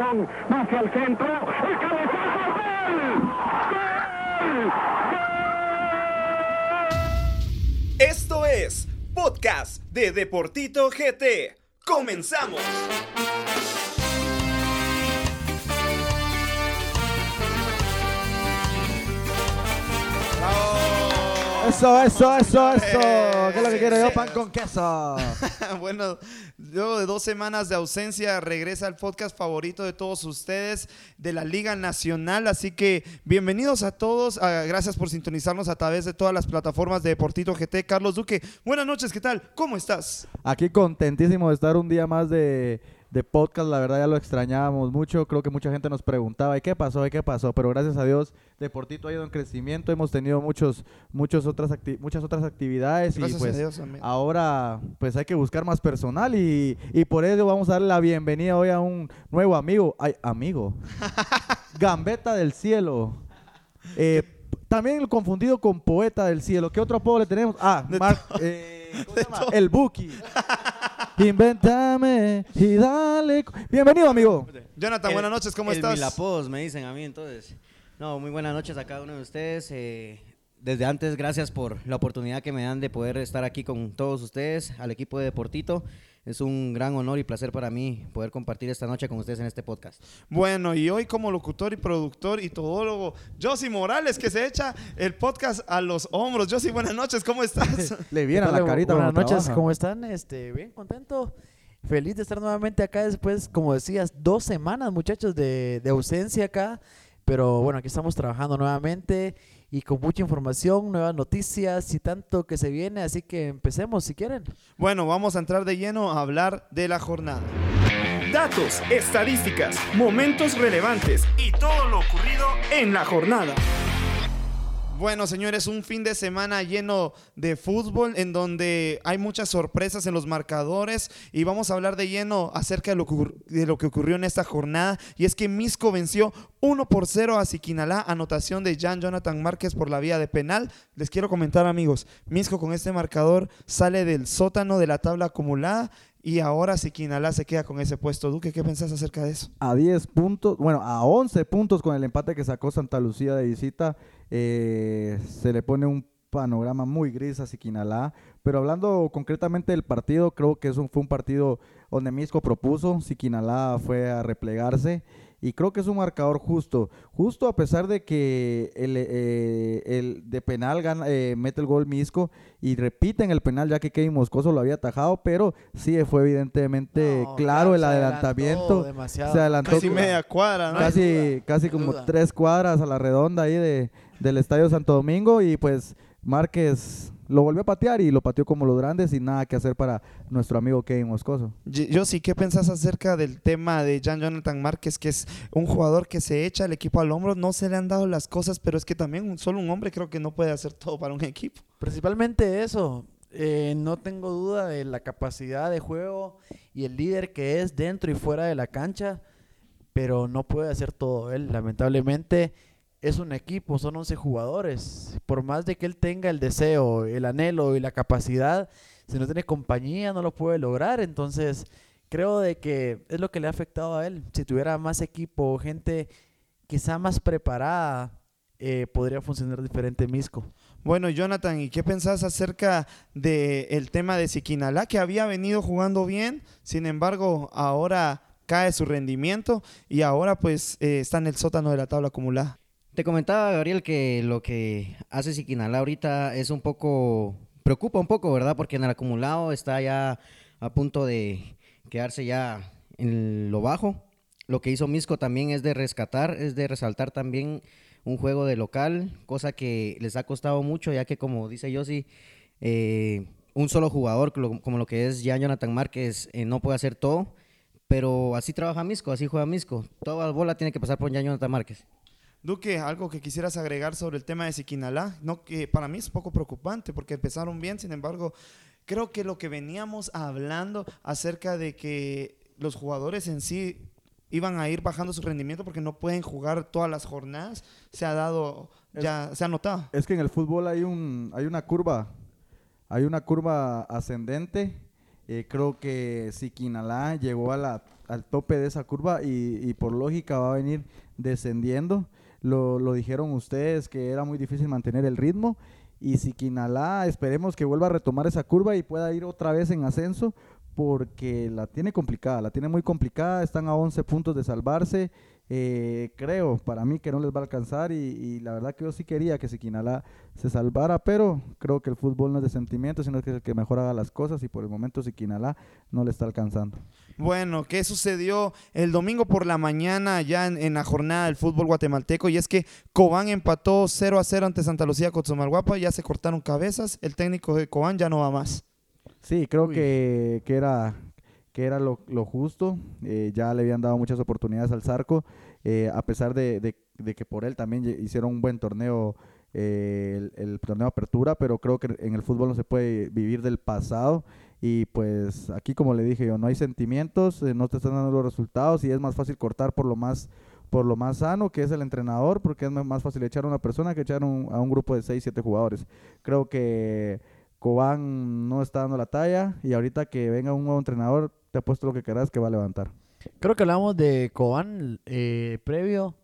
va hacia el centro, el cabezazo, ¡gol! ¡Gol! Esto es Podcast de Deportito GT. ¡Comenzamos! Eso, eso, eso, eso. ¿Qué es lo que Sí, quiero yo? Pan con queso. bueno, luego de dos semanas de ausencia, regresa el podcast favorito de todos ustedes de la Liga Nacional. Así que bienvenidos a todos. Ah, gracias por sintonizarnos a través de todas las plataformas de Deportito GT. Carlos Duque, buenas noches, ¿qué tal? ¿Cómo estás? Aquí contentísimo de estar un día más de, de podcast. La verdad ya lo extrañábamos mucho. Creo que mucha gente nos preguntaba, ¿y qué pasó? ¿y qué pasó? Pero gracias a Dios, Deportito ha ido en crecimiento. Hemos tenido muchos, muchos otras acti- muchas otras actividades. y Gracias pues a Dios, ahora pues hay que buscar más personal y, y por ello vamos a darle la bienvenida hoy a un nuevo amigo. Ay, amigo. Gambeta del cielo. Eh, también confundido con poeta del cielo. ¿Qué otro apodo le tenemos? Ah, De Mar- eh, ¿cómo se llama? El Buki. Invéntame y dale. Bienvenido, amigo. Jonathan, buenas noches, ¿cómo el estás? Milapodos me dicen a mí entonces. No, muy buenas noches a cada uno de ustedes. eh, desde antes, gracias por la oportunidad que me dan de poder estar aquí con todos ustedes, al equipo de Deportito. Es un gran honor y placer para mí poder compartir esta noche con ustedes en este podcast. Bueno, y hoy como locutor y productor y todólogo, Josie Morales, que se echa el podcast a los hombros. Josie, buenas noches, ¿cómo estás? Le viene a ¿Qué la carita. Buenas noches, trabaja. ¿cómo están? Este, bien contento. Feliz de estar nuevamente acá después, como decías, dos semanas, muchachos, de, de ausencia acá. Pero bueno, aquí estamos trabajando nuevamente y con mucha información, nuevas noticias y tanto que se viene. Así que empecemos si quieren. Bueno, vamos a entrar de lleno a hablar de la jornada. Datos, estadísticas, momentos relevantes y todo lo ocurrido en la jornada. Bueno, señores, un fin de semana lleno de fútbol en donde hay muchas sorpresas en los marcadores y vamos a hablar de lleno acerca de lo, que ocurrió en esta jornada y es que Misco venció 1 por 0 a Siquinalá, anotación de Jan Jonathan Márquez por la vía de penal. Les quiero comentar, amigos, Misco con este marcador sale del sótano de la tabla acumulada y ahora Siquinalá se queda con ese puesto. Duque, ¿qué pensás acerca de eso? a 10 puntos, bueno, a 11 puntos con el empate que sacó Santa Lucía de visita, eh, se le pone un panorama muy gris a Siquinalá. Pero hablando concretamente del partido, creo que es un- fue un partido donde Misco propuso, Siquinalá fue a replegarse y creo que es un marcador justo. Justo a pesar de que el, eh, el de penal gana- eh, mete el gol Misco y repiten el penal ya que Kevin Moscoso lo había atajado, pero sí fue evidentemente No, claro el se adelantó adelantamiento. demasiado. Se adelantó Casi media cuadra, ¿no? casi, casi como duda. tres cuadras a la redonda ahí de, del Estadio Santo Domingo y pues Márquez lo volvió a patear y lo pateó como los grandes y nada que hacer para nuestro amigo Kevin Moscoso. Yo sí, ¿qué pensás acerca del tema de Jan Jonathan Márquez, que es un jugador que se echa el equipo al hombro? No se le han dado las cosas, pero es que también un- solo un hombre creo que no puede hacer todo para un equipo. Principalmente eso. eh, no tengo duda de la capacidad de juego y el líder que es dentro y fuera de la cancha, pero no puede hacer todo él. Lamentablemente es un equipo, son 11 jugadores. Por más de que él tenga el deseo, el anhelo y la capacidad, si no tiene compañía no lo puede lograr. Entonces creo de que es lo que le ha afectado a él. Si tuviera más equipo, gente quizá más preparada, eh, podría funcionar diferente Misco. Bueno, Jonathan, ¿y qué pensás acerca del tema de Siquinalá, que había venido jugando bien, sin embargo, ahora cae su rendimiento y ahora pues eh, está en el sótano de la tabla acumulada? Te comentaba, Gabriel, que lo que hace Siquinalá ahorita es un poco, preocupa un poco, ¿verdad? Porque en el acumulado está ya a punto de quedarse ya en lo bajo. Lo que hizo Misco también es de rescatar, es de resaltar también un juego de local, cosa que les ha costado mucho, ya que como dice Yossi, eh, un solo jugador, como lo que es ya Jonathan Márquez, eh, no puede hacer todo, pero así trabaja Misco, así juega Misco. Toda la bola tiene que pasar por ya Jonathan Márquez. Duque, algo que quisieras agregar sobre el tema de Siquinalá, no que para mí es un poco preocupante porque empezaron bien, sin embargo, creo que lo que veníamos hablando acerca de que los jugadores en sí iban a ir bajando su rendimiento porque no pueden jugar todas las jornadas, se ha dado, ya se ha notado. Es que en el fútbol hay un hay una curva, hay una curva ascendente. Eh, creo que Siquinalá llegó a la al tope de esa curva y, y por lógica va a venir descendiendo. Lo, lo dijeron ustedes que era muy difícil mantener el ritmo y Siquinalá esperemos que vuelva a retomar esa curva y pueda ir otra vez en ascenso porque la tiene complicada, la tiene muy complicada, están a 11 puntos de salvarse, eh, creo para mí que no les va a alcanzar y, la verdad que yo sí quería que Siquinalá se salvara, pero creo que el fútbol no es de sentimientos, sino que es el que mejor haga las cosas y por el momento Siquinalá no le está alcanzando. Bueno, ¿qué sucedió el domingo por la mañana ya en, en la jornada del fútbol guatemalteco? Y es que Cobán empató 0 a 0 ante Santa Lucía Cotzomalguapa, ya se cortaron cabezas, el técnico de Cobán ya no va más. Sí, creo que, que era, que era lo, lo justo. eh, ya le habían dado muchas oportunidades al Zarco, eh, a pesar de, de- de que por él también hicieron un buen torneo, eh, el, el torneo Apertura, pero creo que en el fútbol no se puede vivir del pasado. Y pues aquí, como le dije yo, no hay sentimientos, eh, no te están dando los resultados y es más fácil cortar por lo más por lo más sano que es el entrenador, porque es más fácil echar a una persona que echar un- a un grupo de 6, 7 jugadores. Creo que Cobán no está dando la talla y ahorita que venga un nuevo entrenador, te apuesto lo que querás que va a levantar. Creo que hablamos de Cobán eh, previo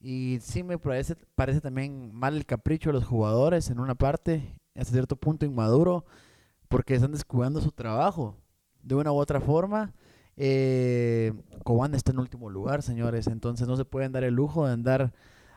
y sí me parece, parece también mal el capricho de los jugadores en una parte, hasta cierto punto inmaduro, porque están descuidando su trabajo de una u otra forma. Eh, Cobán está en último lugar, señores, entonces no se pueden dar el lujo de andar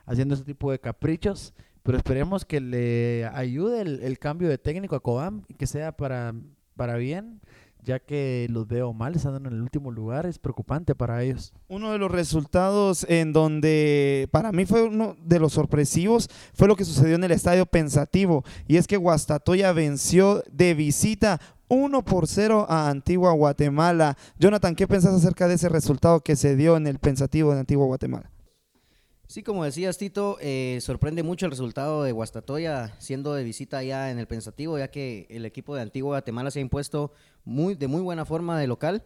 haciendo ese tipo de caprichos, pero esperemos que le ayude el, el cambio de técnico a Cobán y que sea para, para bien, ya que los veo mal, están en el último lugar, es preocupante para ellos. Uno de los resultados en donde para mí fue uno de los sorpresivos fue lo que sucedió en el estadio Pensativo y es que Guastatoya venció de visita 1 por 0 a Antigua Guatemala. Jonathan, ¿qué pensás acerca de ese resultado que se dio en el Pensativo de Antigua Guatemala? Sí, como decías, Tito, eh, sorprende mucho el resultado de Guastatoya siendo de visita ya en el Pensativo, ya que el equipo de Antigua Guatemala se ha impuesto muy, de muy buena forma de local,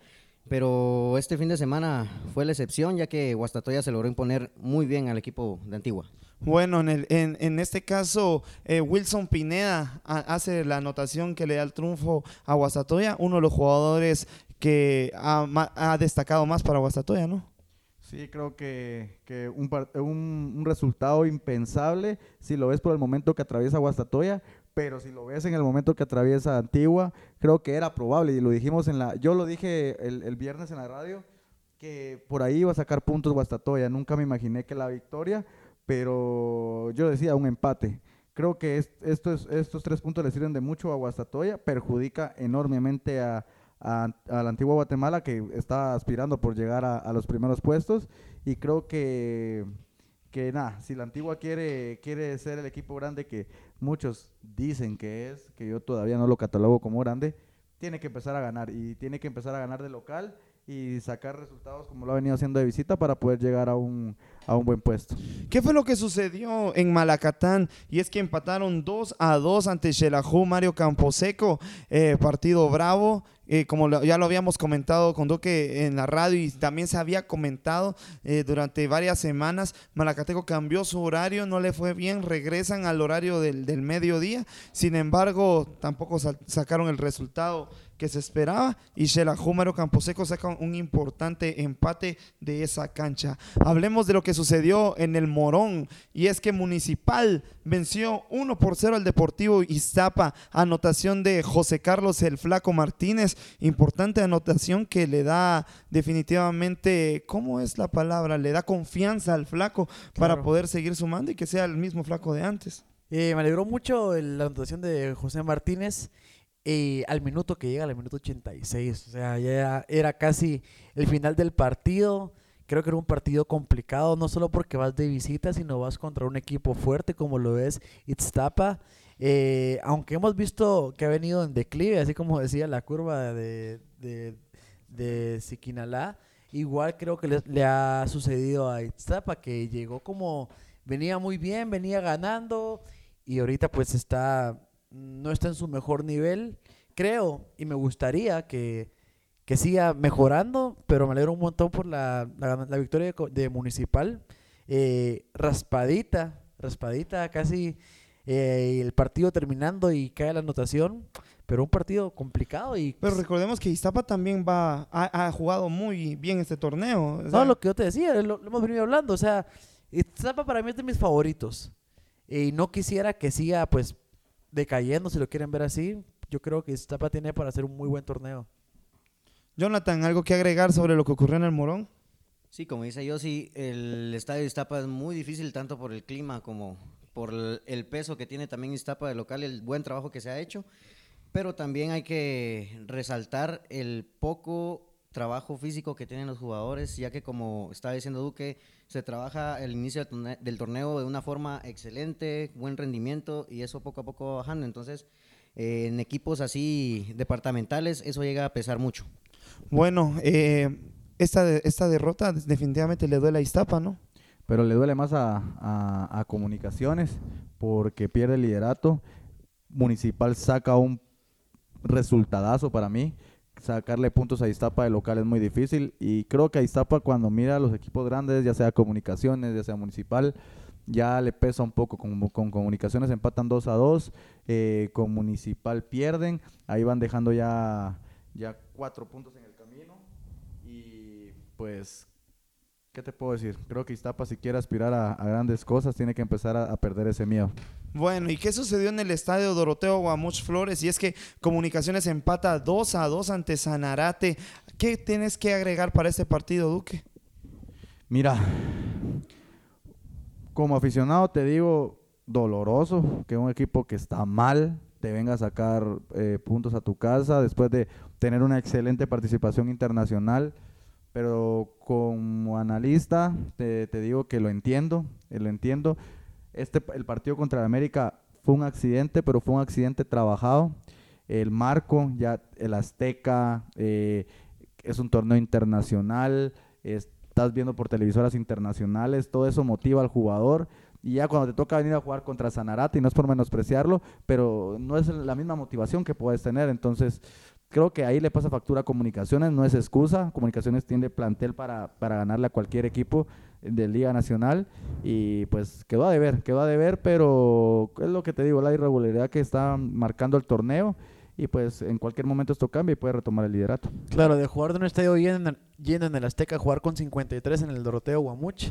pero este fin de semana fue la excepción, ya que Guastatoya se logró imponer muy bien al equipo de Antigua. Bueno, en, el- en- en este caso, eh, Wilson Pineda ha- hace la anotación que le da el triunfo a Guastatoya, uno de los jugadores que ha, ha destacado más para Guastatoya, ¿no? Sí, creo que, que un, un- resultado impensable si lo ves por el momento que atraviesa Guastatoya, pero si lo ves en el momento que atraviesa Antigua, creo que era probable y lo dijimos en la, yo lo dije el, el viernes en la radio, que por ahí iba a sacar puntos Guastatoya, nunca me imaginé que la victoria, pero yo decía un empate. Creo que es- estos, estos tres puntos le sirven de mucho a Guastatoya, perjudica enormemente a, a, a la antigua Guatemala que está aspirando por llegar a, a los primeros puestos. Y creo que que nada, si la antigua quiere quiere ser el equipo grande que muchos dicen que es, que yo todavía no lo catalogo como grande, tiene que empezar a ganar. Y tiene que empezar a ganar de local y sacar resultados como lo ha venido haciendo de visita para poder llegar a un, a un buen puesto. ¿Qué fue lo que sucedió en Malacatán? Y es que empataron 2 a 2 ante Xelajú Mario Camposeco, eh, partido bravo. eh, como lo- ya lo habíamos comentado con Duque en la radio y también se había comentado eh, durante varias semanas, Malacateco cambió su horario, no le fue bien, regresan al horario del, del mediodía. Sin embargo, tampoco sacaron el resultado que se esperaba y Xelajú Mario Camposeco saca un importante empate de esa cancha. Hablemos de lo que sucedió en el Morón y es que Municipal venció 1 por 0 al Deportivo Iztapa, anotación de José Carlos el Flaco Martínez, importante anotación que le da definitivamente, ¿cómo es la palabra? Le da confianza al Flaco para poder seguir sumando y que sea el mismo Flaco de antes. Eh, me alegró mucho la anotación de José Martínez eh, al minuto que llega, al minuto 86. O sea, ya era, casi el final del partido. Creo que era un partido complicado, no solo porque vas de visita, sino vas contra un equipo fuerte como lo es Itztapa. Eh, aunque hemos visto que ha venido en declive, así como decía la curva de, de, de Siquinalá, igual creo que le, le ha sucedido a Itztapa, que llegó como, venía muy bien, venía ganando, y ahorita pues está, no está en su mejor nivel, creo, y me gustaría que, que siga mejorando, pero me alegro un montón por la, la, la victoria de, Municipal, eh, raspadita, raspadita, casi eh, el partido terminando y cae la anotación, pero un partido complicado y... Pero recordemos que Iztapa también va, ha, ha jugado muy bien este torneo. o sea, No, lo que yo te decía, lo, lo hemos venido hablando. O sea, Iztapa para mí es de mis favoritos. Y no quisiera que siga, pues, decayendo, si lo quieren ver así. Yo creo que Iztapa tiene para hacer un muy buen torneo. Jonathan, ¿algo que agregar sobre lo que ocurrió en el Morón? Sí, como dice yo, sí, el estadio de Iztapa es muy difícil tanto por el clima como por el, peso que tiene también Iztapa de local y el buen trabajo que se ha hecho. Pero también hay que resaltar el poco trabajo físico que tienen los jugadores, ya que como estaba diciendo Duque, se trabaja el inicio del torne- del torneo de una forma excelente, buen rendimiento y eso poco a poco va bajando. Entonces, eh, en equipos así departamentales, eso llega a pesar mucho. Bueno, eh, esta, de- esta derrota definitivamente le duele a Iztapa, ¿no? Pero le duele más a, a- a comunicaciones porque pierde el liderato. Municipal saca un resultadazo para mí. Sacarle puntos a Iztapa de local es muy difícil. Y creo que a Iztapa cuando mira a los equipos grandes, ya sea comunicaciones, ya sea municipal, ya le pesa un poco. Con, con comunicaciones empatan 2 a 2. eh, con municipal pierden. Ahí van dejando ya, ya cuatro puntos en el camino. Y pues ¿Qué te puedo decir? Creo que Iztapa si quiere aspirar a, grandes cosas tiene que empezar a perder ese miedo. Bueno, ¿y qué sucedió en el estadio Doroteo Guamuch Flores? Y es que Comunicaciones empata 2 a 2 ante Sanarate. ¿Qué tienes que agregar para este partido, Duque? Mira, como aficionado te digo, doloroso que un equipo que está mal te venga a sacar eh, puntos a tu casa después de tener una excelente participación internacional. Pero como analista te, te digo que lo entiendo, eh, lo entiendo. Este, el partido contra el América fue un accidente, pero fue un accidente trabajado. El marco, ya el Azteca, eh, es un torneo internacional, estás viendo por televisoras internacionales, todo eso motiva al jugador. Y ya cuando te toca venir a jugar contra Sanarate, y no es por menospreciarlo, pero no es la misma motivación que puedes tener. Entonces, creo que ahí le pasa factura a Comunicaciones, no es excusa. Comunicaciones tiene plantel para, para ganarle a cualquier equipo de Liga Nacional y pues quedó a deber, quedó a deber, pero es lo que te digo, la irregularidad que está marcando el torneo y pues en cualquier momento esto cambia y puede retomar el liderato. Claro, de jugar de un estadio lleno en, lleno en el Azteca, jugar con 53 en el Doroteo Guamuch,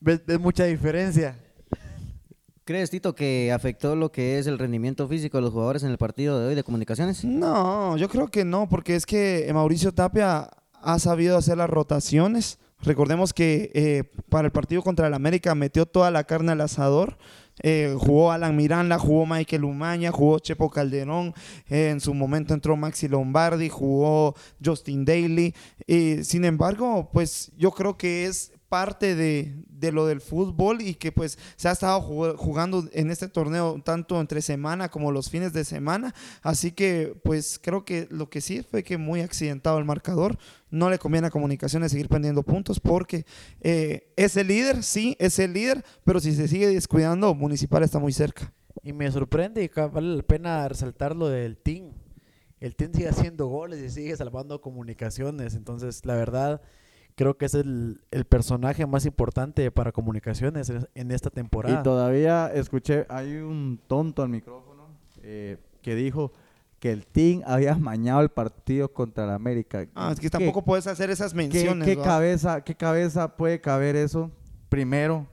ves, ves mucha diferencia. ¿Crees, Tito, que afectó lo que es el rendimiento físico de los jugadores en el partido de hoy de comunicaciones? No, yo creo que no, porque es que Mauricio Tapia ha sabido hacer las rotaciones. Recordemos que eh, para el partido contra el América metió toda la carne al asador. Eh, jugó Alan Miranda, jugó Michael Umaña, jugó Chepo Calderón, eh, en su momento entró Maxi Lombardi, jugó Justin Daly. Eh, sin embargo, pues yo creo que es parte de, de lo del fútbol y que pues se ha estado jug- jugando en este torneo tanto entre semana como los fines de semana. Así que pues creo que lo que sí fue que muy accidentado el marcador. No le conviene a Comunicaciones seguir perdiendo puntos porque eh, es el líder, sí, es el líder, pero si se sigue descuidando, Municipal está muy cerca. Y me sorprende y vale la pena resaltar lo del team. El team sigue haciendo goles y sigue salvando comunicaciones. Entonces, la verdad, creo que es el, el personaje más importante para comunicaciones en, en esta temporada. Y todavía escuché, hay un tonto al micrófono eh, que dijo que el team había mañado el partido contra el América. Ah, es que ¿Qué- tampoco puedes hacer esas ¿Qué, menciones. qué cabeza, ¿Qué cabeza puede caber eso? Primero,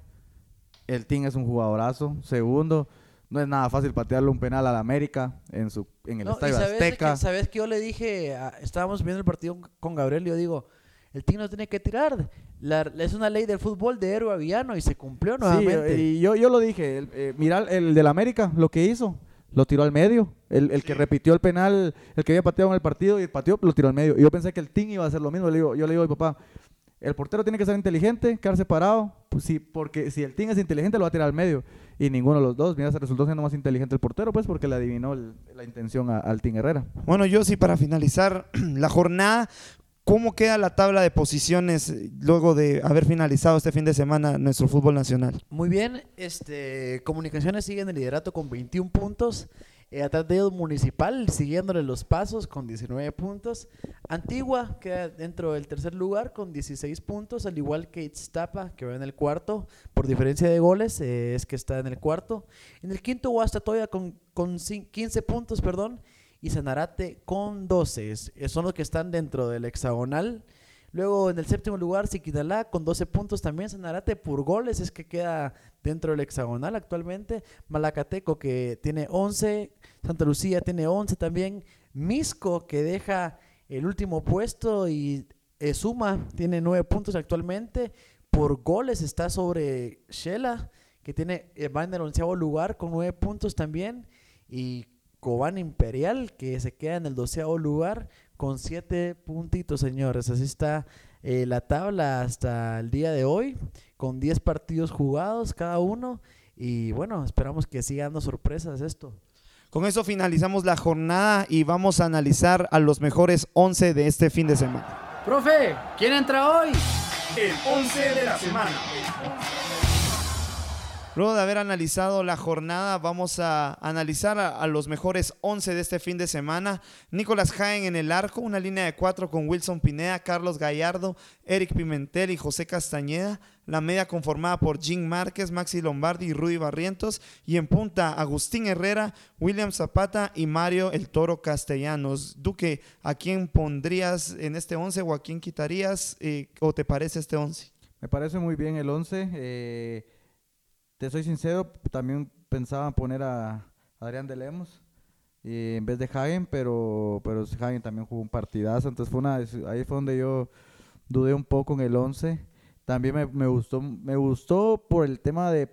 el team es un jugadorazo. Segundo, no es nada fácil patearle un penal al América en su en el No, y Estadio sabes Azteca. que- sabes que yo le dije, a- estábamos viendo el partido con Gabriel y yo digo, el team no tiene que tirar. La- es una ley del fútbol de héroe a villano y se cumplió Sí, nuevamente. y yo, yo lo dije, el, eh, mira el del América, lo que hizo, lo tiró al medio. El, el que repitió el penal, el que había pateado en el partido y pateó, lo tiró al medio. Y yo pensé que el team iba a hacer lo mismo. Le digo, yo le digo a mi papá, el portero tiene que ser inteligente, quedarse parado, pues sí, porque si el team es inteligente lo va a tirar al medio. Y ninguno de los dos, mira, se resultó siendo más inteligente el portero, pues porque le adivinó el- la intención a- al team Herrera. Bueno, yo sí, para finalizar la jornada, ¿cómo queda la tabla de posiciones eh, luego de haber finalizado este fin de semana nuestro fútbol nacional? Muy bien, este, Comunicaciones sigue en el liderato con 21 puntos. Eh, atrás de ellos Municipal, siguiéndole los pasos con 19 puntos. Antigua queda dentro del tercer lugar con 16 puntos, al igual que Itztapa, que va en el cuarto. Por diferencia de goles, eh, es que está en el cuarto. En el quinto, Guastatoya con, con cin- 15 puntos, perdón. Y Sanarate con 12. Es- son los que están dentro del hexagonal. Luego en el séptimo lugar, Siquinalá con 12 puntos también. Sanarate por goles es que queda dentro del hexagonal actualmente. Malacateco que tiene 11. Santa Lucía tiene 11 también. Misco que deja el último puesto y eh, Suma tiene 9 puntos actualmente. Por goles está sobre Shela que tiene, eh, va en el onceavo lugar con 9 puntos también. Y Cobán Imperial que se queda en el doceavo lugar con 7 puntitos, señores. Así está eh, la tabla hasta el día de hoy, con 10 partidos jugados cada uno. Y bueno, esperamos que siga dando sorpresas esto. Con eso finalizamos la jornada y vamos a analizar a los mejores 11 de este fin de semana. Profe, ¿quién entra hoy? El 11 de la semana. Luego de haber analizado la jornada, vamos a analizar a, los mejores 11 de este fin de semana. Nicolás Jaén en el arco, una línea de cuatro con Wilson Pineda, Carlos Gallardo, Eric Pimentel y José Castañeda. La media conformada por Jim Márquez, Maxi Lombardi y Rudy Barrientos. Y en punta, Agustín Herrera, William Zapata y Mario El Toro Castellanos. Duque, ¿a quién pondrías en este 11 o a quién quitarías eh, o te parece este 11? Me parece muy bien el 11. eh, te soy sincero, también pensaba poner a Adrián de Lemos en vez de Hagen, pero, pero Hagen también jugó un partidazo. Entonces fue una, ahí fue donde yo dudé un poco en el 11. También me, me gustó, me gustó por el tema de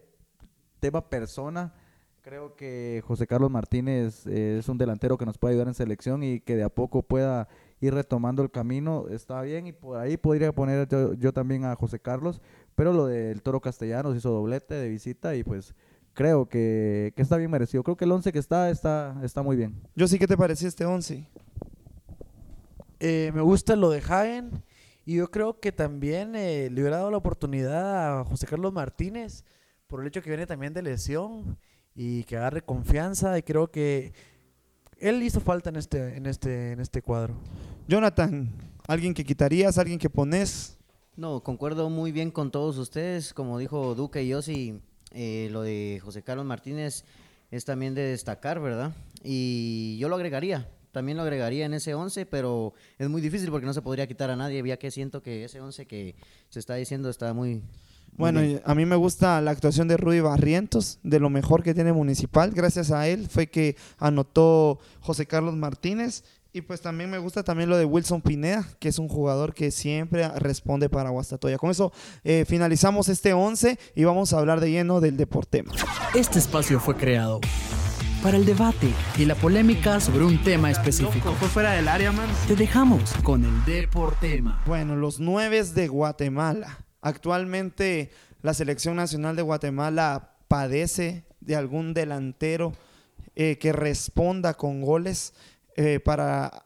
tema persona. Creo que José Carlos Martínez eh, es un delantero que nos puede ayudar en selección y que de a poco pueda ir retomando el camino. Está bien y por ahí podría poner yo, yo también a José Carlos, pero lo del Toro Castellanos hizo doblete de visita y pues creo que, que está bien merecido. Creo que el 11 que está está, está muy bien. Yo sí, ¿qué te pareció este 11? Eh, me gusta lo de Jaén y yo creo que también eh, le hubiera dado la oportunidad a José Carlos Martínez por el hecho que viene también de lesión y que agarre confianza y creo que él hizo falta en este, en este, en este cuadro. Jonathan, ¿alguien que quitarías, alguien que pones? No, concuerdo muy bien con todos ustedes. Como dijo Duque y Yossi, eh, lo de José Carlos Martínez es también de destacar, ¿verdad? Y yo lo agregaría, también lo agregaría en ese 11, pero es muy difícil porque no se podría quitar a nadie, ya que siento que ese 11 que se está diciendo está muy... Bueno, a mí me gusta la actuación de Rudy Barrientos, de lo mejor que tiene Municipal. Gracias a él fue que anotó José Carlos Martínez. Y pues también me gusta también lo de Wilson Pineda, que es un jugador que siempre responde para Guastatoya. Con eso eh, finalizamos este 11 y vamos a hablar de lleno del Deportema. Este espacio fue creado para el debate y la polémica sobre un tema específico. Fue fuera del área, man. Te dejamos con el Deportema. Bueno, los nueve de Guatemala. Actualmente la selección nacional de Guatemala padece de algún delantero eh, que responda con goles eh, para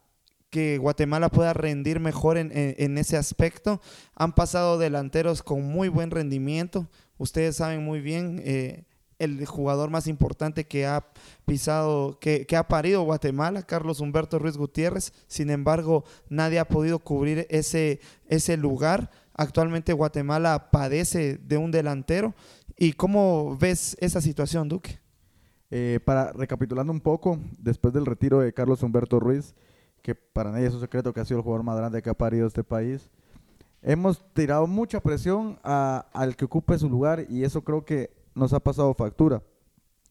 que Guatemala pueda rendir mejor en, en- ese aspecto. Han pasado delanteros con muy buen rendimiento. Ustedes saben muy bien eh, el jugador más importante que ha pisado, que, que ha parido Guatemala, Carlos Humberto Ruiz Gutiérrez. Sin embargo, nadie ha podido cubrir ese, ese lugar. Actualmente Guatemala padece de un delantero. ¿Y cómo ves esa situación, Duque? Eh, para recapitulando un poco, después del retiro de Carlos Humberto Ruiz, que para nadie es un secreto que ha sido el jugador más grande que ha parido este país, hemos tirado mucha presión al que ocupe su lugar y eso creo que nos ha pasado factura.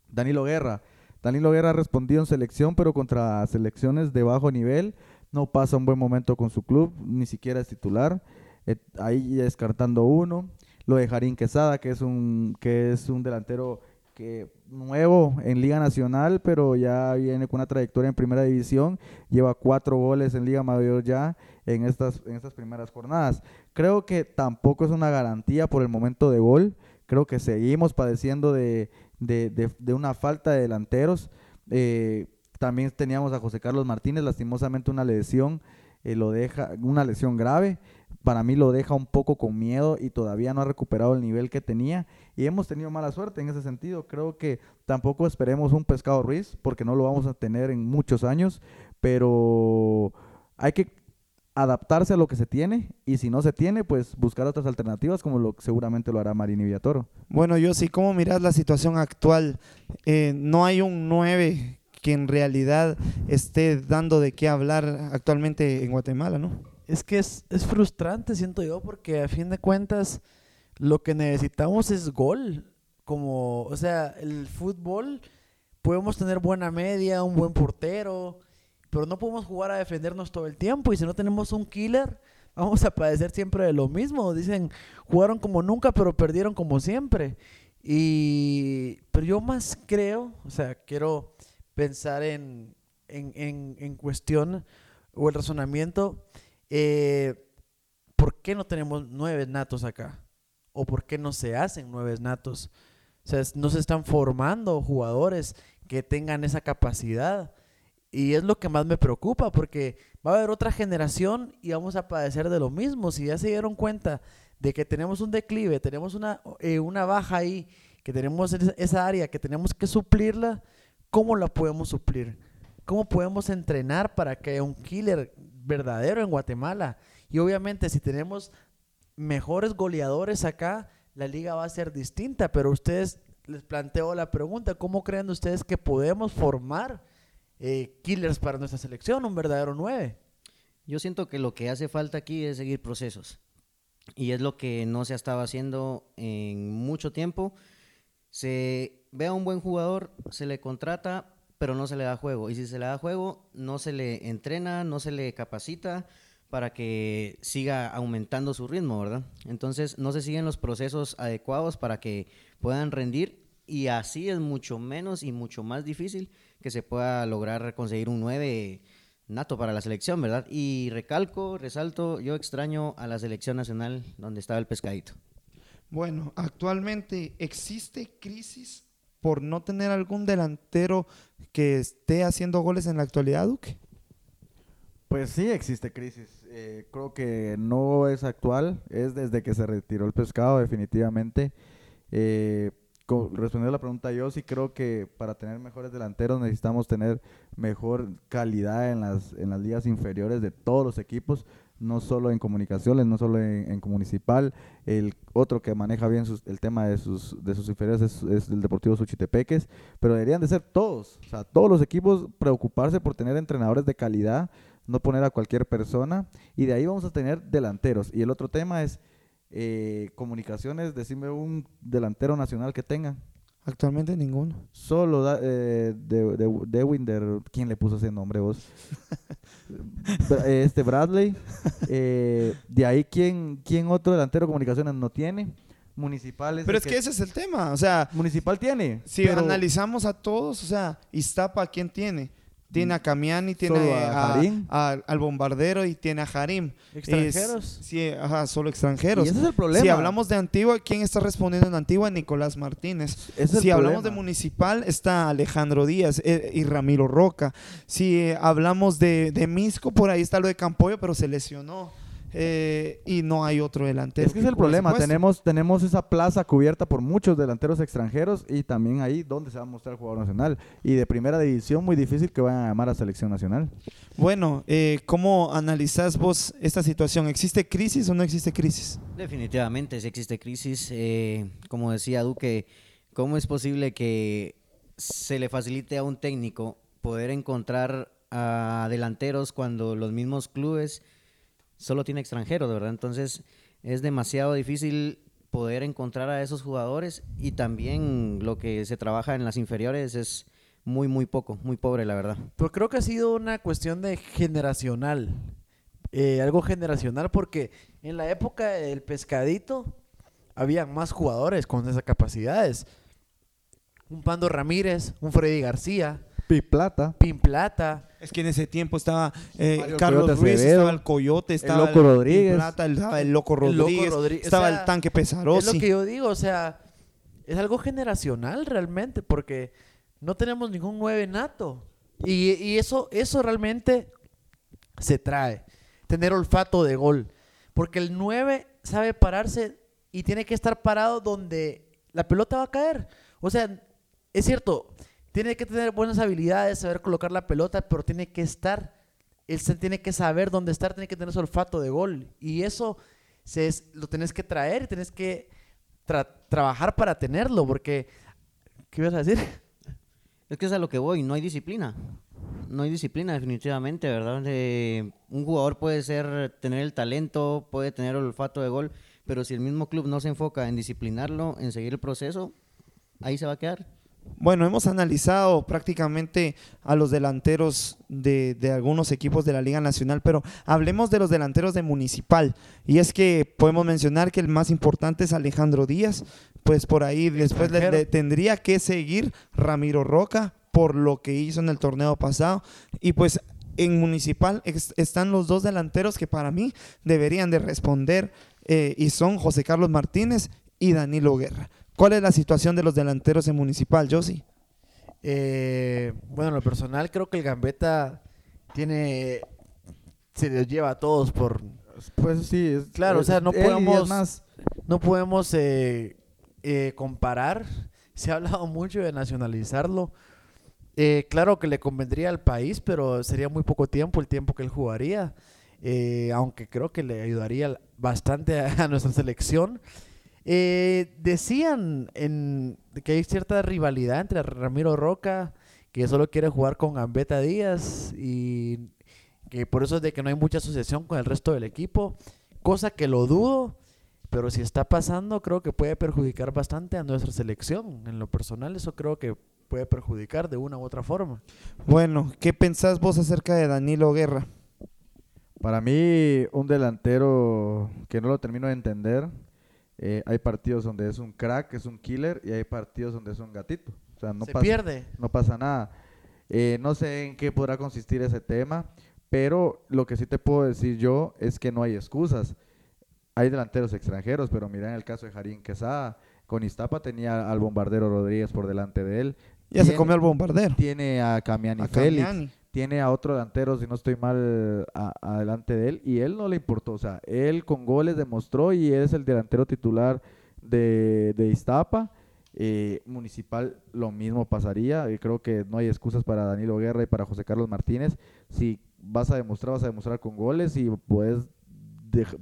Danilo Guerra. Danilo Guerra ha respondido en selección, pero contra selecciones de bajo nivel. No pasa un buen momento con su club, ni siquiera es titular. Eh, ahí descartando uno. Lo de Jarín Quesada, que es un, que es un delantero que nuevo en Liga Nacional, pero ya viene con una trayectoria en Primera División. Lleva cuatro goles en Liga Mayor ya en estas, en estas primeras jornadas. Creo que tampoco es una garantía por el momento de gol. Creo que seguimos padeciendo de, de- de- una falta de delanteros. Eh, también teníamos a José Carlos Martínez, lastimosamente una lesión, eh, lo deja, una lesión grave. Para mí lo deja un poco con miedo y todavía no ha recuperado el nivel que tenía. Y hemos tenido mala suerte en ese sentido. Creo que tampoco esperemos un pescado Ruiz, porque no lo vamos a tener en muchos años. Pero hay que adaptarse a lo que se tiene y si no se tiene, pues buscar otras alternativas como lo seguramente lo hará Marini Villatoro. Bueno, yo sí, ¿cómo miras la situación actual? Eh, no hay un 9 que en realidad esté dando de qué hablar actualmente en Guatemala, ¿no? Es que es, es frustrante, siento yo, porque a fin de cuentas lo que necesitamos es gol. Como, o sea, el fútbol podemos tener buena media, un buen portero, pero no podemos jugar a defendernos todo el tiempo. Y si no tenemos un killer, vamos a padecer siempre de lo mismo. Dicen, jugaron como nunca, pero perdieron como siempre. Y, pero yo más creo, o sea, quiero pensar en, en, en, en cuestión o el razonamiento, eh, ¿por qué no tenemos nueve natos acá? ¿O por qué no se hacen nueve natos? O sea, no se están formando jugadores que tengan esa capacidad. Y es lo que más me preocupa, porque va a haber otra generación y vamos a padecer de lo mismo. Si ya se dieron cuenta de que tenemos un declive, tenemos una, eh, una baja ahí, que tenemos esa- área que tenemos que suplirla, ¿cómo la podemos suplir? ¿Cómo podemos entrenar para que un killer verdadero en Guatemala? Y obviamente si tenemos mejores goleadores acá, la liga va a ser distinta, pero ustedes les planteo la pregunta, ¿cómo creen ustedes que podemos formar eh, killers para nuestra selección, un verdadero 9? Yo siento que lo que hace falta aquí es seguir procesos. Y es lo que no se estaba haciendo en mucho tiempo. Se ve a un buen jugador, se le contrata, pero no se le da juego. Y si se le da juego, no se le entrena, no se le capacita para que siga aumentando su ritmo, ¿verdad? Entonces no se siguen los procesos adecuados para que puedan rendir y así es mucho menos y mucho más difícil que se pueda lograr conseguir un 9 nato para la selección, ¿verdad? Y recalco, resalto, yo extraño a la selección nacional donde estaba el pescadito. Bueno, actualmente existe crisis por no tener algún delantero que esté haciendo goles en la actualidad, Duque. Pues sí existe crisis. Eh, creo que no es actual, es desde que se retiró el pescado definitivamente. Eh, respondiendo a la pregunta, yo sí creo que para tener mejores delanteros necesitamos tener mejor calidad en las, en las ligas inferiores de todos los equipos, no solo en comunicaciones, no solo en, municipal. El otro que maneja bien sus- el tema de sus, de sus inferiores es, es el Deportivo Suchitepeques, pero deberían de ser todos, o sea, todos los equipos preocuparse por tener entrenadores de calidad, no poner a cualquier persona, y de ahí vamos a tener delanteros. Y el otro tema es eh, comunicaciones, decime un delantero nacional que tengan. Actualmente ninguno. Solo da- eh, de, de, de Winder, ¿quién le puso ese nombre vos? Eh, este Bradley. eh, de ahí, ¿quién, ¿quién otro delantero de comunicaciones no tiene? Municipal Pero es que ese es el tema. O sea, Municipal tiene. si pero analizamos a todos, o sea, Iztapa, ¿quién tiene? Tiene a Camiani, tiene Solo a a- Jarín. a- al bombardero y tiene a Harim. ¿Extranjeros? Es- sí, ajá, solo extranjeros. Y ese es el problema. Si hablamos de Antigua, ¿quién está respondiendo en Antigua? Nicolás Martínez. Es si hablamos de problema. Municipal, está Alejandro Díaz eh, y Ramiro Roca. Si eh, hablamos de, de Misco, por ahí está lo de Campoyo, pero se lesionó. Eh, y no hay otro delantero. Es que es el problema, tenemos, tenemos esa plaza cubierta por muchos delanteros extranjeros y también ahí donde se va a mostrar el jugador nacional. Y de primera división muy difícil que vayan a llamar a selección nacional. Bueno, eh, ¿cómo analizás vos esta situación? ¿Existe crisis o no existe crisis? Definitivamente, si existe crisis. eh, como decía Duque, ¿cómo es posible que se le facilite a un técnico poder encontrar a delanteros cuando los mismos clubes solo tienen extranjeros, ¿verdad? Entonces es demasiado difícil poder encontrar a esos jugadores y también lo que se trabaja en las inferiores es muy, muy poco, muy pobre, la verdad. Pero creo que ha sido una cuestión de generacional. Eh, algo generacional porque en la época del pescadito había más jugadores con esas capacidades. Un Pando Ramírez, un Freddy García, Piplata. Pin Plata. Es que en ese tiempo estaba eh, Carlos Coyote Ruiz, Acevedo, estaba el Coyote, estaba Loco Rodríguez. Plata, estaba el Loco El Loco Rodríguez, Rodríguez, o estaba sea, el Tanque Es Pesarosi. lo que yo digo, o sea, es algo generacional realmente porque no tenemos ningún nueve nato. Y, y eso, eso realmente se trae. Tener olfato de gol. Porque el 9 sabe pararse y tiene que estar parado donde la pelota va a caer. O sea, es cierto, tiene que tener buenas habilidades, saber colocar la pelota, pero tiene que estar, él tiene que saber dónde estar, tiene que tener su olfato de gol. Y eso es- lo tenés que traer y tenés que tra- trabajar para tenerlo, porque, ¿qué ibas a decir? Es que es a lo que voy, no hay disciplina. No hay disciplina definitivamente, ¿verdad? Un jugador puede ser tener el talento, puede tener olfato de gol, pero si el mismo club no se enfoca en disciplinarlo, en seguir el proceso, ahí se va a quedar. Bueno, hemos analizado prácticamente a los delanteros de, de, algunos equipos de la Liga Nacional, pero hablemos de los delanteros de Municipal. Y es que podemos mencionar que el más importante es Alejandro Díaz, pues por ahí después le, le tendría que seguir Ramiro Roca por lo que hizo en el torneo pasado. Y pues en Municipal están los dos delanteros que para mí deberían de responder eh, y son José Carlos Martínez y Danilo Guerra. ¿Cuál es la situación de los delanteros en Municipal, Josie? Eh, bueno, en lo personal creo que el Gambetta tiene se los lleva a todos por pues sí es, claro es, o sea no podemos más. no podemos eh, eh, comparar. Se ha hablado mucho de nacionalizarlo. Eh, claro que le convendría al país pero sería muy poco tiempo el tiempo que él jugaría. Aunque creo que le ayudaría bastante a, a nuestra selección eh, decían en, que hay cierta rivalidad entre Ramiro Roca, que solo quiere jugar con Gambetta Díaz, y que por eso es de que no hay mucha asociación con el resto del equipo, cosa que lo dudo, pero si está pasando creo que puede perjudicar bastante a nuestra selección. En lo personal eso creo que puede perjudicar de una u otra forma. Bueno, ¿qué pensás vos acerca de Danilo Guerra? Para mí, un delantero que no lo termino de entender, eh, hay partidos donde es un crack, es un killer, y hay partidos donde es un gatito. O sea, no Se pasa, pierde. No pasa nada. Eh, no sé en qué podrá consistir ese tema, pero lo que sí te puedo decir yo es que no hay excusas. Hay delanteros extranjeros, pero mira en el caso de Jarín Quesada, con Iztapa tenía al bombardero Rodríguez por delante de él. Ya Tiene- se comió al bombardero. Tiene a Camiani A Félix Camiani. Tiene a otro delantero, si no estoy mal, adelante de él, y él no le importó, o sea, él con goles demostró y es el delantero titular de, de Iztapa. Eh, Municipal lo mismo pasaría, y creo que no hay excusas para Danilo Guerra y para José Carlos Martínez. Si vas a demostrar, vas a demostrar con goles y puedes,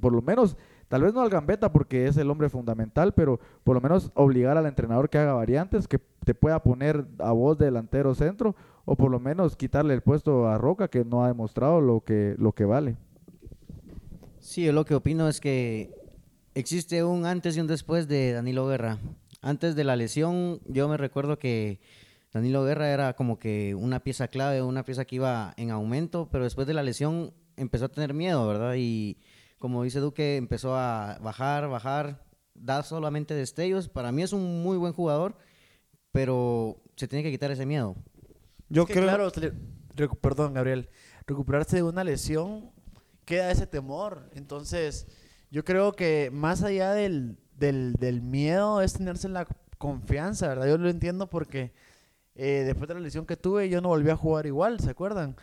por lo menos, tal vez no al Gambetta porque es el hombre fundamental, pero por lo menos obligar al entrenador que haga variantes, que te pueda poner a vos de delantero centro o por lo menos quitarle el puesto a Roca que no ha demostrado lo que, lo que vale. Sí, yo lo que opino es que existe un antes y un después de Danilo Guerra. Antes de la lesión, yo me recuerdo que Danilo Guerra era como que una pieza clave, una pieza que iba en aumento, pero después de la lesión empezó a tener miedo, ¿verdad? Y como dice Duque, empezó a bajar, bajar, da solamente destellos. Para mí es un muy buen jugador, pero se tiene que quitar ese miedo. Yo Es que, creo. claro, recu- perdón, Gabriel. Recuperarse de una lesión queda ese temor. Entonces, yo creo que más allá del, del, del miedo es tenerse la confianza, ¿verdad? Yo lo entiendo porque eh, después de la lesión que tuve, yo no volví a jugar igual, ¿se acuerdan?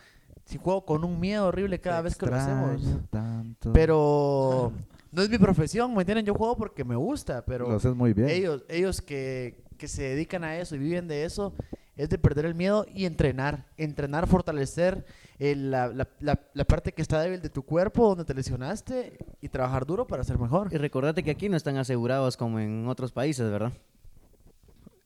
Si juego con un miedo horrible cada vez que lo hacemos. Tanto. Pero no es mi profesión, ¿me entienden? Yo juego porque me gusta, pero lo haces muy bien. ellos, ellos que, que se dedican a eso y viven de eso, es de perder el miedo y entrenar. Entrenar, fortalecer eh, la, la- la- la parte que está débil de tu cuerpo, donde te lesionaste, y trabajar duro para ser mejor. Y recordate que aquí no están asegurados como en otros países, ¿verdad?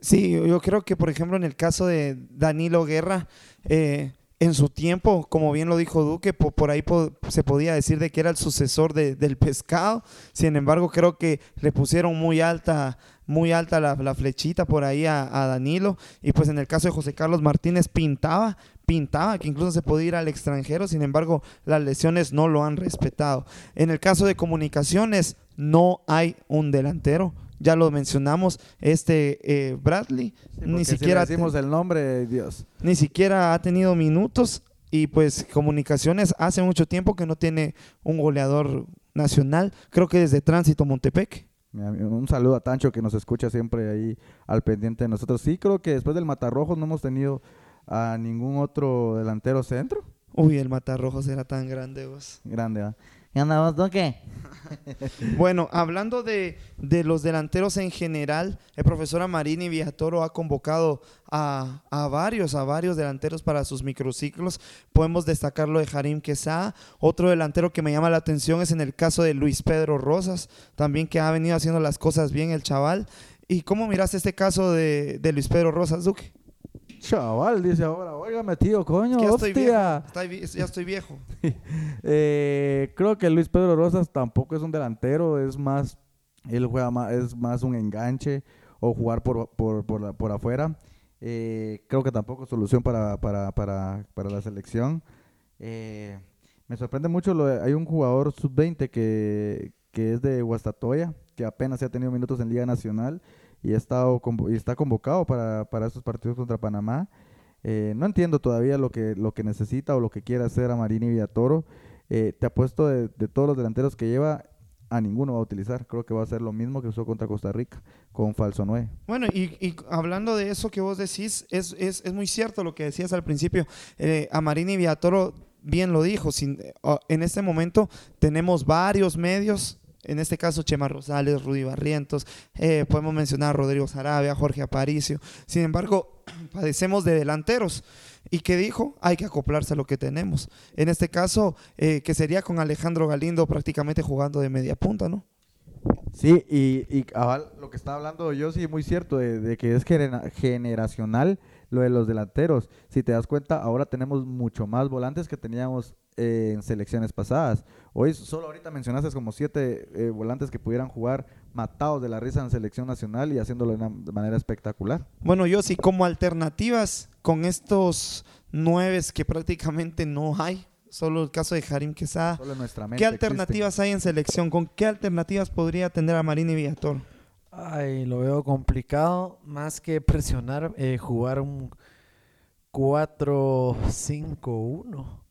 Sí, yo- creo que, por ejemplo, en el caso de Danilo Guerra, eh, en su tiempo, como bien lo dijo Duque, po- por, ahí po- se podía decir de que era el sucesor de- del pescado. Sin embargo, creo que le pusieron muy alta, muy alta la, la flechita por ahí a, a Danilo. Y pues en el caso de José Carlos Martínez pintaba, pintaba que incluso se podía ir al extranjero. Sin embargo, las lesiones no lo han respetado. En el caso de comunicaciones, no hay un delantero. Ya lo mencionamos, este eh, Bradley ni si siquiera le decimos el nombre, Dios. ni siquiera ha tenido minutos y pues comunicaciones hace mucho tiempo que no tiene un goleador nacional, creo que desde Tránsito Montepec. Un saludo a Tancho que nos escucha siempre ahí al pendiente de nosotros. Sí, creo que después del Matarrojos no hemos tenido a ningún otro delantero centro. Uy, el Matarrojos era tan grande vos. Grande, ¿ah? ¿Qué onda vos, Duque? Bueno, hablando de, de los delanteros en general, el profesor Amarini Villatoro ha convocado a, a varios, a varios delanteros para sus microciclos. Podemos destacar lo de Jarim Quesada. Otro delantero que me llama la atención es en el caso de Luis Pedro Rosas, también que ha venido haciendo las cosas bien el chaval. ¿Y cómo miraste este caso de, de Luis Pedro Rosas, Duque? Chaval, dice ahora, óigame tío, coño, Que ya estoy viejo. hostia. Estoy vi- ya estoy viejo. Eh, creo que Luis Pedro Rosas tampoco es un delantero, es más, él juega más, es más un enganche o jugar por, por, por, la- por afuera. Eh, creo que tampoco es solución para, para, para, para la selección. Eh, me sorprende mucho, lo de- hay un jugador sub-20 que, que es de Guastatoya, que apenas ha tenido minutos en Liga Nacional y, ha estado y está convocado para, para estos partidos contra Panamá. Eh, no entiendo todavía lo que, lo que necesita o lo que quiere hacer a Marini Villatoro. Eh, te apuesto de, de todos los delanteros que lleva, a ninguno va a utilizar. Creo que va a ser lo mismo que usó contra Costa Rica, con falso 9. Bueno, y, y hablando de eso que vos decís, es, es, es muy cierto lo que decías al principio. Eh, Amarini Villatoro bien lo dijo. sin- eh, en este momento tenemos varios medios. En este caso, Chema Rosales, Rudy Barrientos, eh, podemos mencionar a Rodrigo Sarabia, Jorge Aparicio. Sin embargo, padecemos de delanteros. ¿Y qué dijo? Hay que acoplarse a lo que tenemos. En este caso, eh, que sería con Alejandro Galindo prácticamente jugando de media punta, ¿no? Sí, y, y lo que está hablando yo sí muy cierto, de, que es genera- generacional lo de los delanteros. Si te das cuenta, ahora tenemos mucho más volantes que teníamos eh, en selecciones pasadas. Hoy solo ahorita mencionaste como siete eh, volantes que pudieran jugar matados de la risa en selección nacional y haciéndolo de una de manera espectacular. Bueno, yo sí, como alternativas con estos nueves que prácticamente no hay, solo el caso de Harim Quesada. Solo en nuestra mente. ¿Qué existen. alternativas hay en selección? ¿Con qué alternativas podría tener a Marini Villator? Ay, lo veo complicado. Más que presionar, eh, jugar un 4-5-1.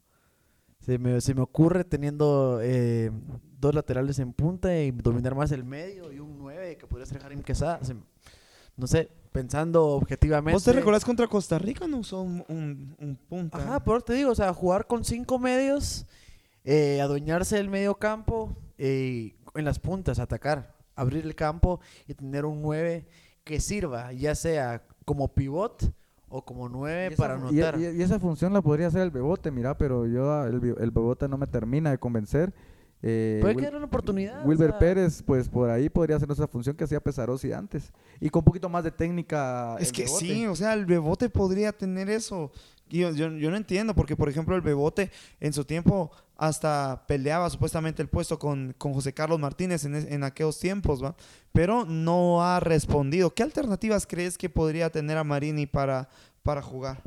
Se me, se me ocurre teniendo eh, dos laterales en punta y dominar más el medio y un 9 que podría ser Harim Quesada. Se- no sé, pensando objetivamente. ¿Vos te recordás contra Costa Rica? No usó un, un- un punta. Ajá, por te digo, o sea, jugar con cinco medios, eh, adueñarse del medio campo, eh, en las puntas, atacar, abrir el campo y tener un 9 que sirva, ya sea como pivot o como 9 Y esa para y- anotar. Y, y esa función la podría hacer el Bebote, mira, pero yo ah, el, Be- el Bebote no me termina de convencer. Eh, Puede Wil- que era una oportunidad. o Wilber sea, Pérez, pues por ahí podría hacer esa función que hacía Pesarosi antes. Y con un poquito más de técnica. Es el que Bebote. sí, o sea, el Bebote podría tener eso. Y Yo, yo, yo no entiendo, porque por ejemplo el Bebote en su tiempo hasta peleaba supuestamente el puesto con, con José Carlos Martínez en, en aquellos tiempos, ¿va? Pero no ha respondido. ¿Qué alternativas crees que podría tener a Marini para, para jugar?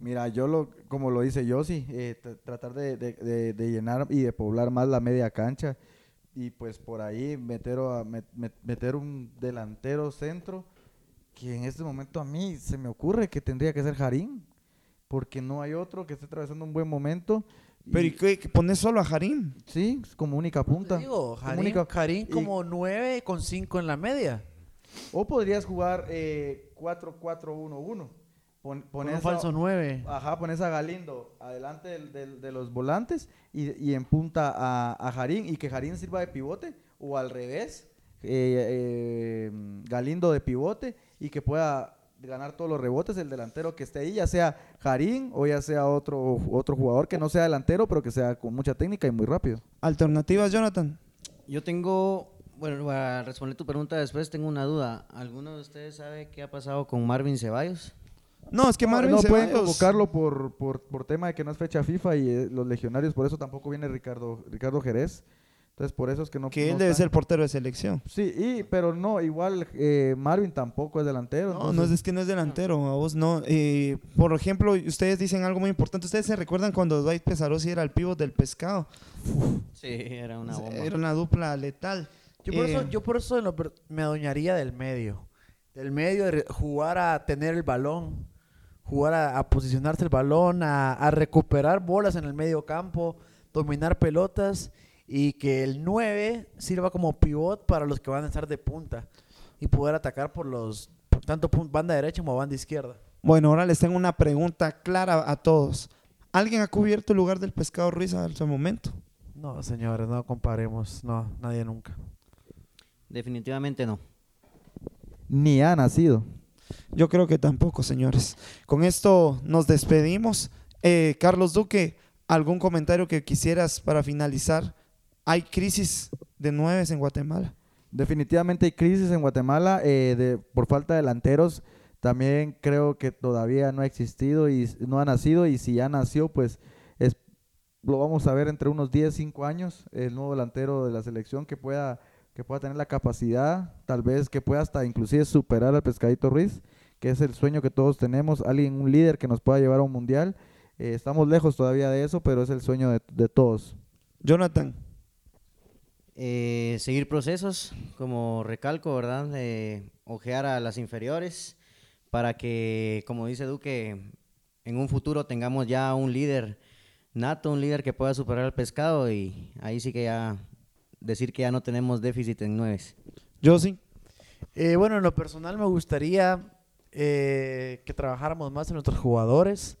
Mira, yo lo, como lo dice Yossi, eh, tr- tratar de, de- de- de llenar y de poblar más la media cancha. Y pues por ahí meter, a- met- met- meter un delantero centro que en este momento a mí se me ocurre que tendría que ser Jarín. Porque no hay otro que esté atravesando un buen momento. Pero ¿y qué? ¿Que ¿Pones solo a Jarín? Sí, como única punta. digo, Como Harim, única- Harim y- como 9 con 5 en la media. O podrías jugar eh, 4-4-1-1. Pon, Con pones un a- falso 9. Ajá, pones a Galindo adelante del- del- de los volantes y, y en punta a, a Jarín y que Jarín sirva de pivote o al revés, eh, eh, Galindo de pivote y que pueda ganar todos los rebotes el delantero que esté ahí, ya sea Jarín o ya sea otro, otro jugador que no sea delantero pero que sea con mucha técnica y muy rápido. ¿Alternativas, Jonathan? Yo tengo, bueno, para responder tu pregunta después, tengo una duda. ¿Alguno de ustedes sabe qué ha pasado con Marvin Ceballos? No, es que No, Marvin no pueden Ceballos- convocarlo por, por, por tema de que no es fecha FIFA y eh, los legionarios, por eso tampoco viene Ricardo, Ricardo Jerez. Entonces por eso es que no Que él no debe está- ser portero de selección. Sí, y, pero no, igual eh, Marvin tampoco es delantero. No, no es, entonces- es que no es delantero, a vos no. Eh, por ejemplo, ustedes dicen algo muy importante. ¿Ustedes se recuerdan cuando Dwight Pesarosi era el pívot del pescado? Sí, era una bomba. Era una dupla letal. Yo por, Eh, eso, yo por eso me adueñaría del medio. Del medio, de jugar a tener el balón, jugar a, a posicionarse el balón, a, a recuperar bolas en el medio campo, dominar pelotas y que el 9 sirva como pivot para los que van a estar de punta y poder atacar por los por tanto banda derecha como banda izquierda. Bueno, ahora les tengo una pregunta clara a todos. ¿Alguien ha cubierto el lugar del pescado Ruiz hasta el momento? No, señores, no comparemos, no, nadie nunca. Definitivamente no. Ni ha nacido. Yo creo que tampoco, señores. Con esto nos despedimos. Eh, Carlos Duque, ¿algún comentario que quisieras para finalizar? ¿Hay crisis de nueves en Guatemala? Definitivamente hay crisis en Guatemala eh, de, por falta de delanteros, También creo que todavía no ha existido y no ha nacido y si ya nació, pues es, lo vamos a ver entre unos 10, 5 años, el nuevo delantero de la selección que pueda, que pueda tener la capacidad, tal vez que pueda hasta inclusive superar al Pescadito Ruiz, que es el sueño que todos tenemos, alguien, un líder que nos pueda llevar a un mundial. Eh, estamos lejos todavía de eso, pero es el sueño de, de todos. Jonathan. Eh, seguir procesos, como recalco, ¿verdad? De ojear a las inferiores para que, como dice Duque, en un futuro tengamos ya un líder nato, un líder que pueda superar al pescado y ahí sí que ya decir que ya no tenemos déficit en nueves. Yo sí. Eh, bueno, en lo personal me gustaría eh, que trabajáramos más en nuestros jugadores.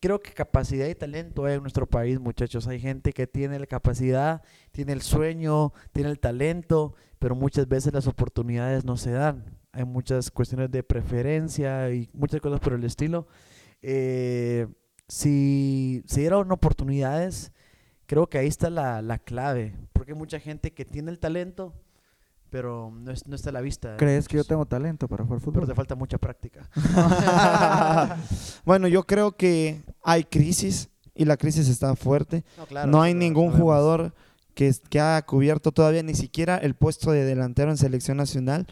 Creo que capacidad y talento hay en nuestro país, muchachos. Hay gente que tiene la capacidad, tiene el sueño, tiene el talento, pero muchas veces las oportunidades no se dan. Hay muchas cuestiones de preferencia y muchas cosas por el estilo. Eh, si se dieran oportunidades, creo que ahí está la, la clave, porque hay mucha gente que tiene el talento, pero no, es- no está a la vista. ¿Crees que yo tengo talento para jugar Pero fútbol? te falta mucha práctica. bueno, yo creo que hay crisis y la crisis está fuerte. No, no hay ningún jugador que, que ha cubierto todavía ni siquiera el puesto de delantero en selección nacional.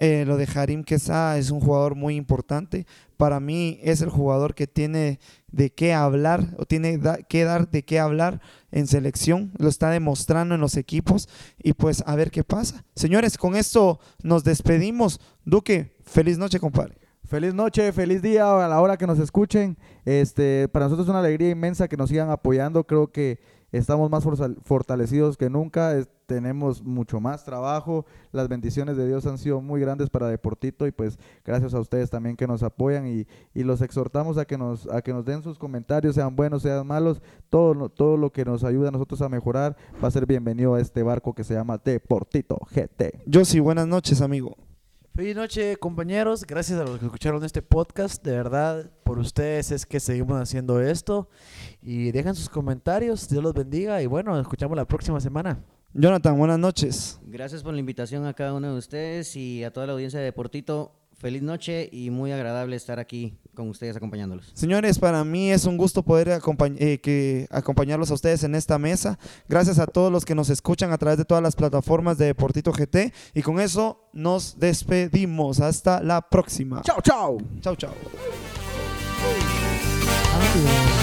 Eh, lo de Harim Quesada es un jugador muy importante. Para mí es el jugador que tiene de qué hablar o tiene que dar de qué hablar en selección. Lo está demostrando en los equipos y pues a ver qué pasa. Señores, con esto nos despedimos. Duque, feliz noche, compadre. Feliz noche, feliz día a la hora que nos escuchen. Este, para nosotros es una alegría inmensa que nos sigan apoyando. Creo que estamos más fortalecidos que nunca. Tenemos mucho más trabajo. Las bendiciones de Dios han sido muy grandes para Deportito y pues gracias a ustedes también que nos apoyan y, y los exhortamos a que nos a que nos den sus comentarios, sean buenos, sean malos. Todo, lo- todo lo que nos ayuda a nosotros a mejorar va a ser bienvenido a este barco que se llama Deportito GT. Yo sí, buenas noches, amigo. Feliz noche, compañeros. Gracias a los que escucharon este podcast. De verdad, por ustedes es que seguimos haciendo esto. Y dejan sus comentarios. Dios los bendiga. Y bueno, nos escuchamos la próxima semana. Jonathan, buenas noches. Gracias por la invitación a cada uno de ustedes y a toda la audiencia de Deportito. Feliz noche y muy agradable estar aquí con ustedes acompañándolos. Señores, para mí es un gusto poder acompañ- eh, que acompañarlos a ustedes en esta mesa. Gracias a todos los que nos escuchan a través de todas las plataformas de Deportito GT. Y con eso nos despedimos. Hasta la próxima. Chao, chao. Chao, chao. Adiós.